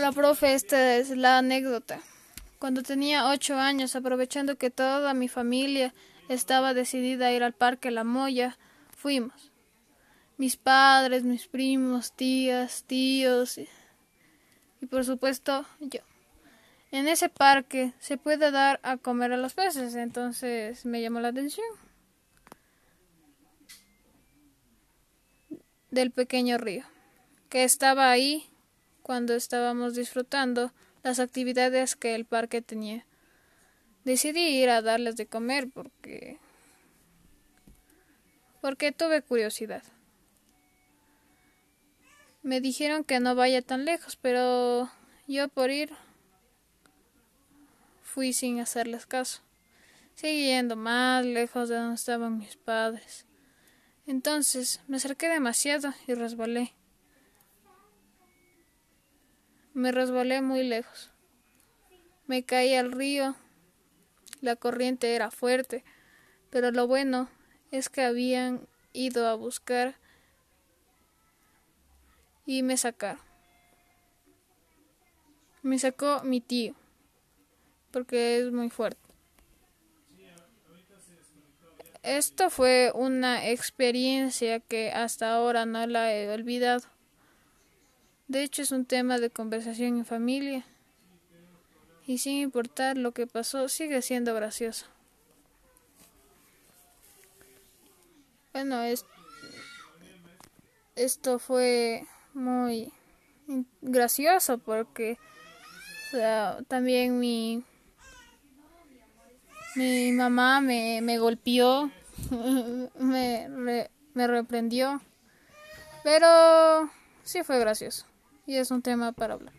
Hola, profe, esta es la anécdota. Cuando tenía ocho años, aprovechando que toda mi familia estaba decidida a ir al Parque La Moya, fuimos. Mis padres, mis primos, tías, tíos y, y por supuesto yo. En ese parque se puede dar a comer a los peces, entonces me llamó la atención. Del pequeño río, que estaba ahí cuando estábamos disfrutando las actividades que el parque tenía. Decidí ir a darles de comer porque porque tuve curiosidad. Me dijeron que no vaya tan lejos, pero yo por ir fui sin hacerles caso. Seguí yendo más lejos de donde estaban mis padres. Entonces me acerqué demasiado y resbalé. Me resbalé muy lejos. Me caí al río. La corriente era fuerte, pero lo bueno es que habían ido a buscar y me sacaron. Me sacó mi tío, porque es muy fuerte. Esto fue una experiencia que hasta ahora no la he olvidado. De hecho, es un tema de conversación en familia. Y sin importar lo que pasó, sigue siendo gracioso. Bueno, es, esto fue muy gracioso porque o sea, también mi mi mamá me, me golpeó, me, me reprendió, pero sí fue gracioso y es un tema para hablar.